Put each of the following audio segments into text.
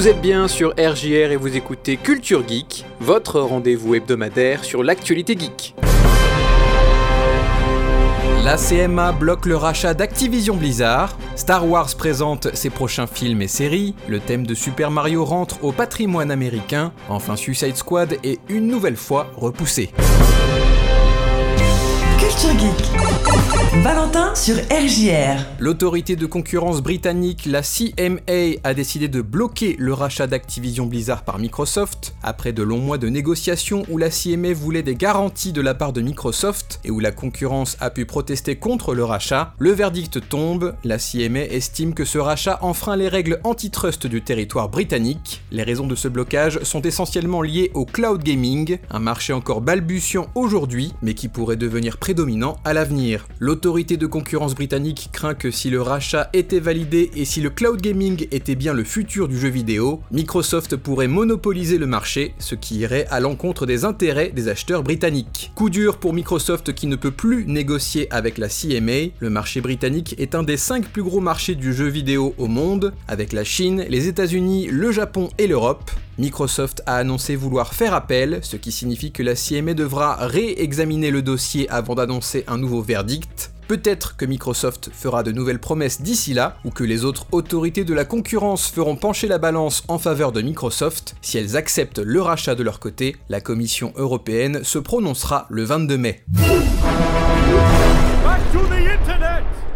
Vous êtes bien sur RJR et vous écoutez Culture Geek, votre rendez-vous hebdomadaire sur l'actualité geek. La CMA bloque le rachat d'Activision Blizzard, Star Wars présente ses prochains films et séries, le thème de Super Mario rentre au patrimoine américain, enfin Suicide Squad est une nouvelle fois repoussé. Culture Geek. Valentin sur RJR. L'autorité de concurrence britannique, la CMA, a décidé de bloquer le rachat d'Activision Blizzard par Microsoft. Après de longs mois de négociations où la CMA voulait des garanties de la part de Microsoft et où la concurrence a pu protester contre le rachat, le verdict tombe. La CMA estime que ce rachat enfreint les règles antitrust du territoire britannique. Les raisons de ce blocage sont essentiellement liées au cloud gaming, un marché encore balbutiant aujourd'hui, mais qui pourrait devenir prédominant à l'avenir. De concurrence britannique craint que si le rachat était validé et si le cloud gaming était bien le futur du jeu vidéo, Microsoft pourrait monopoliser le marché, ce qui irait à l'encontre des intérêts des acheteurs britanniques. Coup dur pour Microsoft qui ne peut plus négocier avec la CMA, le marché britannique est un des 5 plus gros marchés du jeu vidéo au monde, avec la Chine, les États-Unis, le Japon et l'Europe. Microsoft a annoncé vouloir faire appel, ce qui signifie que la CMA devra réexaminer le dossier avant d'annoncer un nouveau verdict. Peut-être que Microsoft fera de nouvelles promesses d'ici là, ou que les autres autorités de la concurrence feront pencher la balance en faveur de Microsoft. Si elles acceptent le rachat de leur côté, la Commission européenne se prononcera le 22 mai.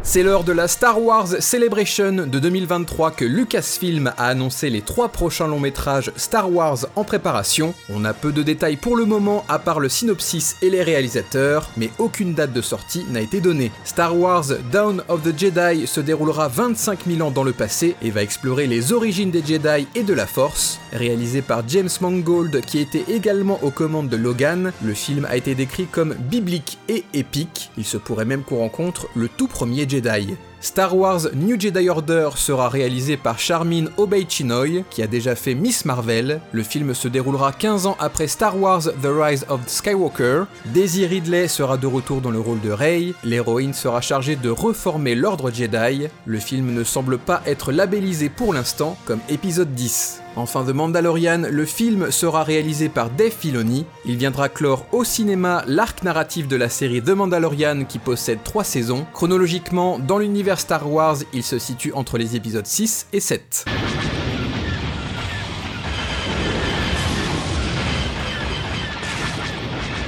C'est lors de la Star Wars Celebration de 2023 que Lucasfilm a annoncé les trois prochains longs métrages Star Wars en préparation. On a peu de détails pour le moment à part le synopsis et les réalisateurs, mais aucune date de sortie n'a été donnée. Star Wars Dawn of the Jedi se déroulera 25 000 ans dans le passé et va explorer les origines des Jedi et de la Force. Réalisé par James Mangold qui était également aux commandes de Logan, le film a été décrit comme biblique et épique. Il se pourrait même qu'on rencontre le tout premier Jedi. Jedi. Star Wars New Jedi Order sera réalisé par Charmin Obey-Chinoy, qui a déjà fait Miss Marvel. Le film se déroulera 15 ans après Star Wars The Rise of Skywalker. Daisy Ridley sera de retour dans le rôle de Rey. L'héroïne sera chargée de reformer l'ordre Jedi. Le film ne semble pas être labellisé pour l'instant comme épisode 10. Enfin, The Mandalorian, le film sera réalisé par Dave Filoni. Il viendra clore au cinéma l'arc narratif de la série The Mandalorian qui possède 3 saisons. Chronologiquement, dans l'univers Star Wars, il se situe entre les épisodes 6 et 7.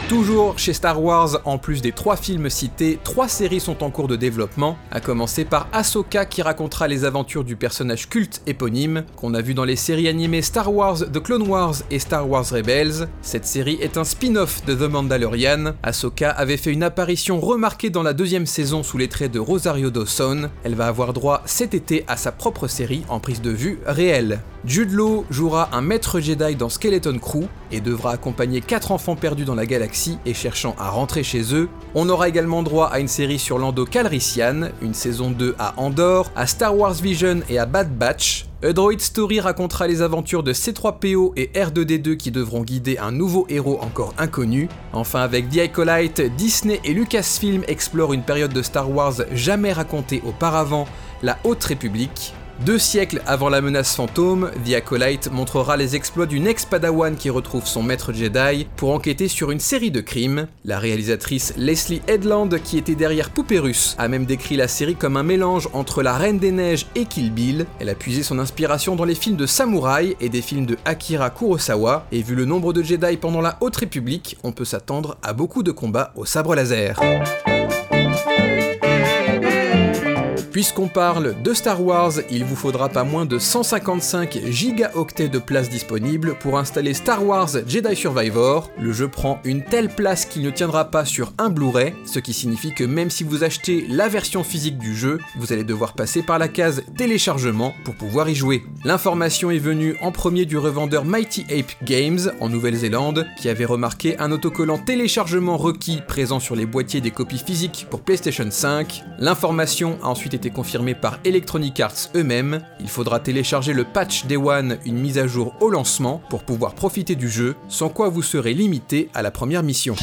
Toujours chez Star Wars, en plus des trois films cités, trois séries sont en cours de développement, à commencer par Ahsoka qui racontera les aventures du personnage culte éponyme qu'on a vu dans les séries animées Star Wars The Clone Wars et Star Wars Rebels. Cette série est un spin-off de The Mandalorian. Ahsoka avait fait une apparition remarquée dans la deuxième saison sous les traits de Rosario Dawson. Elle va avoir droit cet été à sa propre série en prise de vue réelle. Jude Law jouera un maître Jedi dans Skeleton Crew et devra accompagner quatre enfants perdus dans la galaxie et cherchant à rentrer chez eux. On aura également droit à une série sur Lando Calrissian, une saison 2 à Andorre, à Star Wars Vision et à Bad Batch. A Droid Story racontera les aventures de C3PO et R2D2 qui devront guider un nouveau héros encore inconnu. Enfin, avec The Acolyte, Disney et Lucasfilm explorent une période de Star Wars jamais racontée auparavant, la Haute République. Deux siècles avant la menace fantôme, The Acolyte montrera les exploits d'une ex-padawan qui retrouve son maître Jedi pour enquêter sur une série de crimes. La réalisatrice Leslie Headland, qui était derrière Poupée Russe, a même décrit la série comme un mélange entre La Reine des Neiges et Kill Bill. Elle a puisé son inspiration dans les films de samouraï et des films de Akira Kurosawa, et vu le nombre de Jedi pendant la Haute République, on peut s'attendre à beaucoup de combats au sabre laser. Puisqu'on parle de Star Wars, il vous faudra pas moins de 155 gigaoctets de place disponibles pour installer Star Wars Jedi Survivor. Le jeu prend une telle place qu'il ne tiendra pas sur un Blu-ray, ce qui signifie que même si vous achetez la version physique du jeu, vous allez devoir passer par la case téléchargement pour pouvoir y jouer. L'information est venue en premier du revendeur Mighty Ape Games en Nouvelle-Zélande, qui avait remarqué un autocollant téléchargement requis présent sur les boîtiers des copies physiques pour PlayStation 5. L'information a ensuite été confirmé par Electronic Arts eux-mêmes. Il faudra télécharger le patch Day One, une mise à jour au lancement, pour pouvoir profiter du jeu, sans quoi vous serez limité à la première mission.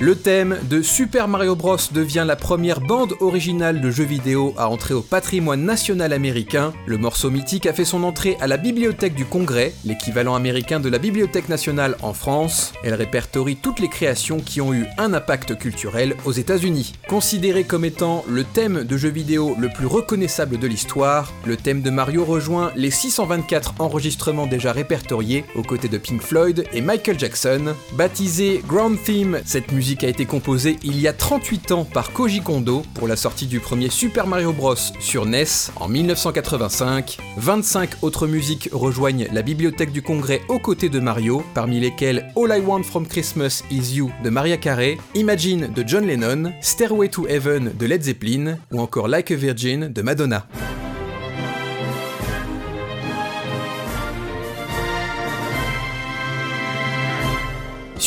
Le thème de Super Mario Bros devient la première bande originale de jeux vidéo à entrer au patrimoine national américain. Le morceau mythique a fait son entrée à la Bibliothèque du Congrès, l'équivalent américain de la Bibliothèque nationale en France. Elle répertorie toutes les créations qui ont eu un impact culturel aux États-Unis. Considéré comme étant le thème de jeu vidéo le plus reconnaissable de l'histoire, le thème de Mario rejoint les 624 enregistrements déjà répertoriés aux côtés de Pink Floyd et Michael Jackson. Baptisé Ground Theme, cette musique a été composée il y a 38 ans par Koji Kondo pour la sortie du premier Super Mario Bros sur NES en 1985. 25 autres musiques rejoignent la bibliothèque du Congrès aux côtés de Mario, parmi lesquelles All I Want from Christmas Is You de Maria Carey, Imagine de John Lennon, Stairway to Heaven de Led Zeppelin ou encore Like a Virgin de Madonna.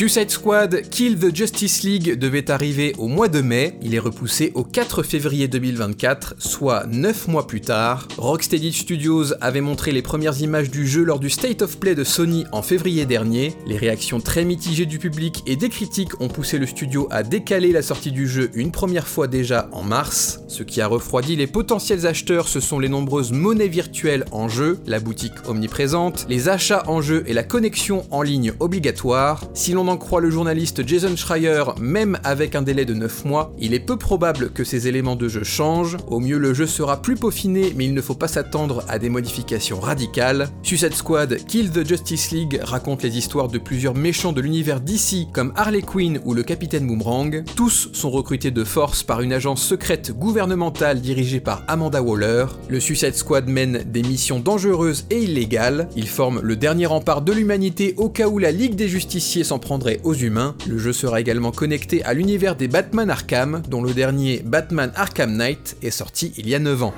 Suicide Squad Kill the Justice League devait arriver au mois de mai, il est repoussé au 4 février 2024, soit 9 mois plus tard. Rocksteady Studios avait montré les premières images du jeu lors du State of Play de Sony en février dernier. Les réactions très mitigées du public et des critiques ont poussé le studio à décaler la sortie du jeu une première fois déjà en mars. Ce qui a refroidi les potentiels acheteurs, ce sont les nombreuses monnaies virtuelles en jeu, la boutique omniprésente, les achats en jeu et la connexion en ligne obligatoire. Si l'on croit le journaliste Jason Schreier, même avec un délai de 9 mois, il est peu probable que ces éléments de jeu changent. Au mieux, le jeu sera plus peaufiné, mais il ne faut pas s'attendre à des modifications radicales. Suicide Squad Kill the Justice League raconte les histoires de plusieurs méchants de l'univers d'ici, comme Harley Quinn ou le Capitaine Boomerang. Tous sont recrutés de force par une agence secrète gouvernementale dirigée par Amanda Waller. Le Suicide Squad mène des missions dangereuses et illégales. Il forme le dernier rempart de l'humanité au cas où la Ligue des Justiciers s'en aux humains. Le jeu sera également connecté à l'univers des Batman Arkham, dont le dernier Batman Arkham Knight est sorti il y a 9 ans.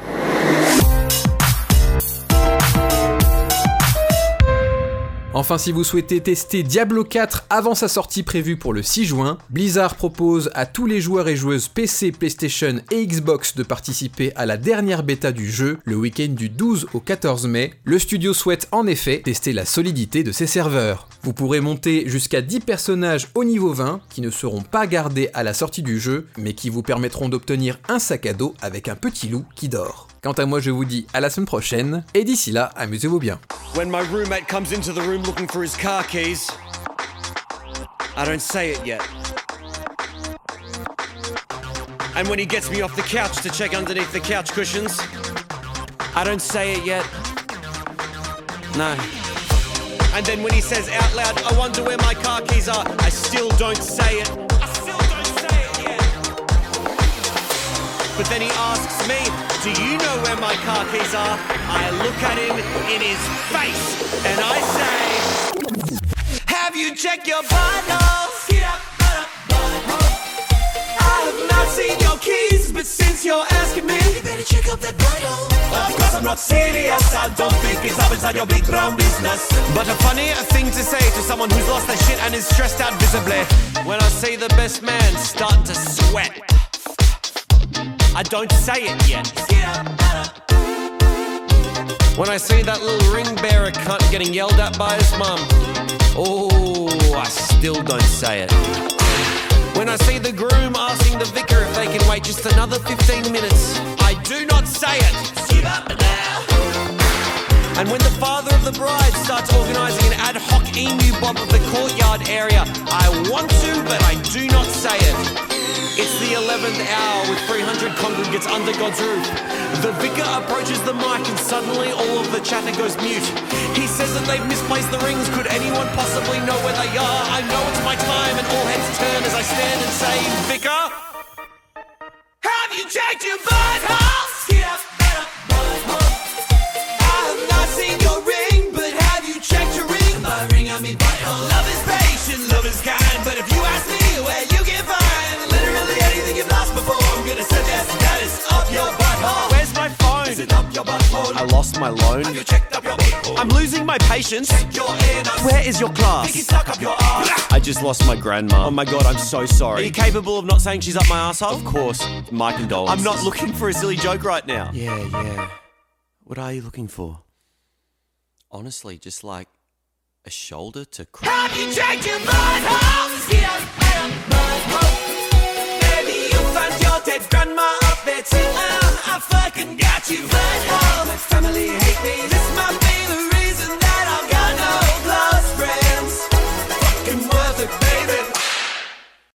Enfin, si vous souhaitez tester Diablo 4 avant sa sortie prévue pour le 6 juin, Blizzard propose à tous les joueurs et joueuses PC, PlayStation et Xbox de participer à la dernière bêta du jeu le week-end du 12 au 14 mai. Le studio souhaite en effet tester la solidité de ses serveurs. Vous pourrez monter jusqu'à 10 personnages au niveau 20 qui ne seront pas gardés à la sortie du jeu, mais qui vous permettront d'obtenir un sac à dos avec un petit loup qui dort. Quant à moi, je vous dis à la semaine prochaine, et d'ici là, amusez-vous bien. When my roommate comes into the room looking for his car keys, I don't say it yet. And when he gets me off the couch to check underneath the couch cushions, I don't say it yet. No. And then when he says out loud, I wonder where my car keys are, I still don't say it. But then he asks me, Do you know where my car keys are? I look at him in his face and I say, Have you checked your buttholes? Get up, butt up. I have not seen your keys, but since you're asking me, you better check up that butthole. Of course I'm not serious, I don't think it's up inside your big brown business. But a funny thing to say to someone who's lost their shit and is stressed out visibly. When I see the best man starting to sweat. I don't say it yet. When I see that little ring bearer cunt getting yelled at by his mum, oh, I still don't say it. When I see the groom asking the vicar if they can wait just another 15 minutes, I do not say it. And when the father of the bride starts organising an ad hoc emu bob of the courtyard area, I want to, but I do not say it. It's the 11th hour with 300 congregants under God's roof. The vicar approaches the mic and suddenly all of the chatter goes mute. He says that they've misplaced the rings. Could anyone possibly know where they are? I know it's my time and all heads turn as I stand and say, Vicar, have you checked your butthole? Get up, get up, butthole. I have not seen your ring, but have you checked your ring? My ring on me butthole. Love is patient, love is kind, but if you ask me where you suggest that it's up your butthole. Where's my phone? Is it up your butthole? I lost my loan. Have you checked up your butthole? I'm losing my patience. Check your anus. Where is your class? Think stuck up your ass. I just lost my grandma. Oh my god, I'm so sorry. Are you capable of not saying she's up my asshole? Of course. My condolences. I'm not looking for a silly joke right now. Yeah, yeah. What are you looking for? Honestly, just like a shoulder to cry. Have you checked your butthole? Get up, get butthole it, grandma up it. Oh, I fucking got you right home. Oh, family hate me, this my favorite.